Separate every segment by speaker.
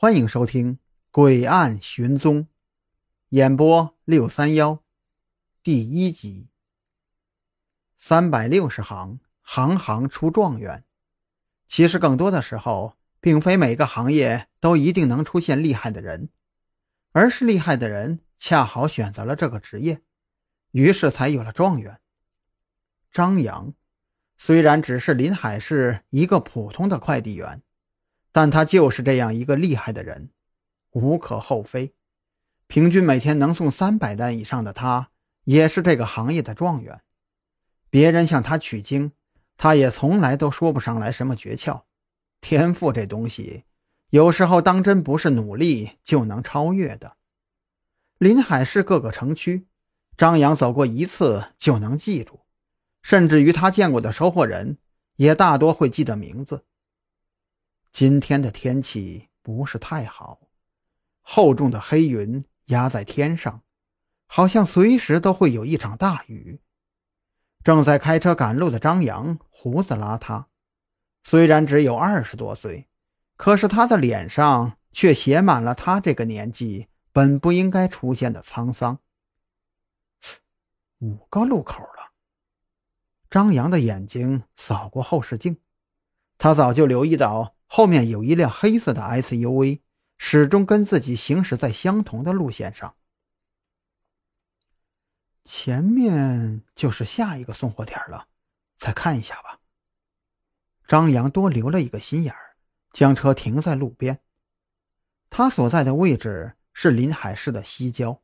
Speaker 1: 欢迎收听《诡案寻踪》，演播六三幺，第一集。三百六十行，行行出状元。其实更多的时候，并非每个行业都一定能出现厉害的人，而是厉害的人恰好选择了这个职业，于是才有了状元。张扬虽然只是临海市一个普通的快递员。但他就是这样一个厉害的人，无可厚非。平均每天能送三百单以上的他，也是这个行业的状元。别人向他取经，他也从来都说不上来什么诀窍。天赋这东西，有时候当真不是努力就能超越的。临海市各个城区，张扬走过一次就能记住，甚至于他见过的收货人，也大多会记得名字。今天的天气不是太好，厚重的黑云压在天上，好像随时都会有一场大雨。正在开车赶路的张扬胡子邋遢，虽然只有二十多岁，可是他的脸上却写满了他这个年纪本不应该出现的沧桑。五个路口了，张扬的眼睛扫过后视镜，他早就留意到。后面有一辆黑色的 SUV，始终跟自己行驶在相同的路线上。前面就是下一个送货点了，再看一下吧。张扬多留了一个心眼儿，将车停在路边。他所在的位置是临海市的西郊，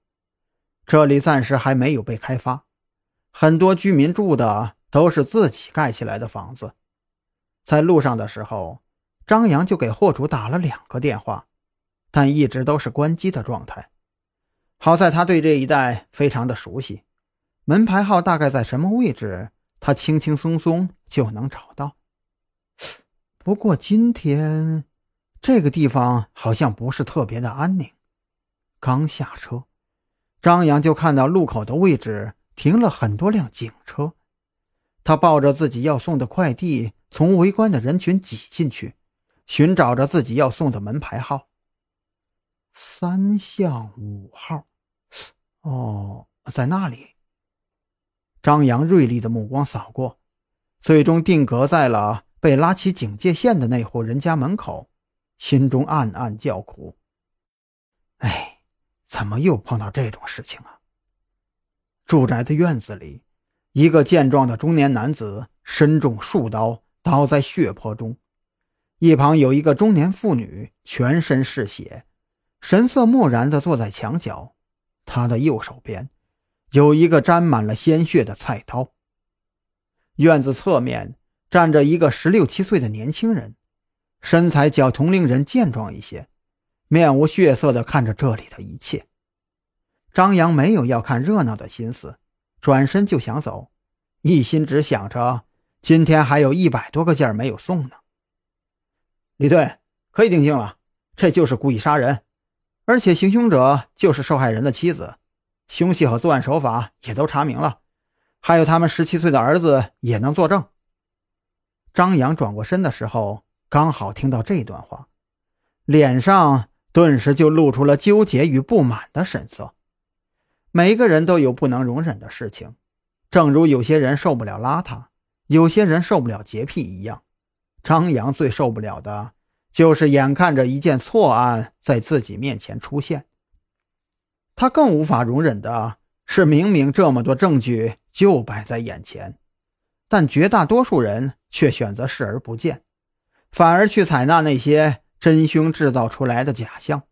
Speaker 1: 这里暂时还没有被开发，很多居民住的都是自己盖起来的房子。在路上的时候。张扬就给货主打了两个电话，但一直都是关机的状态。好在他对这一带非常的熟悉，门牌号大概在什么位置，他轻轻松松就能找到。不过今天这个地方好像不是特别的安宁。刚下车，张扬就看到路口的位置停了很多辆警车，他抱着自己要送的快递，从围观的人群挤进去。寻找着自己要送的门牌号，三巷五号。哦，在那里。张扬锐利的目光扫过，最终定格在了被拉起警戒线的那户人家门口，心中暗暗叫苦：“哎，怎么又碰到这种事情啊？”住宅的院子里，一个健壮的中年男子身中数刀，倒在血泊中。一旁有一个中年妇女，全身是血，神色木然地坐在墙角。她的右手边有一个沾满了鲜血的菜刀。院子侧面站着一个十六七岁的年轻人，身材较同龄人健壮一些，面无血色地看着这里的一切。张扬没有要看热闹的心思，转身就想走，一心只想着今天还有一百多个件没有送呢。李队可以定性了，这就是故意杀人，而且行凶者就是受害人的妻子，凶器和作案手法也都查明了，还有他们十七岁的儿子也能作证。张扬转过身的时候，刚好听到这段话，脸上顿时就露出了纠结与不满的神色。每个人都有不能容忍的事情，正如有些人受不了邋遢，有些人受不了洁癖一样。张扬最受不了的，就是眼看着一件错案在自己面前出现。他更无法容忍的是，明明这么多证据就摆在眼前，但绝大多数人却选择视而不见，反而去采纳那些真凶制造出来的假象。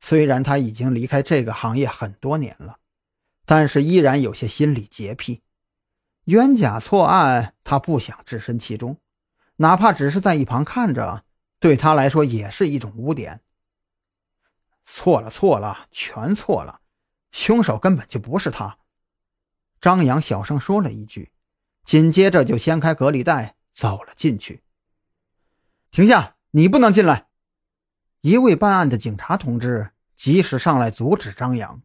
Speaker 1: 虽然他已经离开这个行业很多年了，但是依然有些心理洁癖。冤假错案，他不想置身其中。哪怕只是在一旁看着，对他来说也是一种污点。错了，错了，全错了！凶手根本就不是他。张扬小声说了一句，紧接着就掀开隔离带走了进去。停下！你不能进来！一位办案的警察同志及时上来阻止张扬。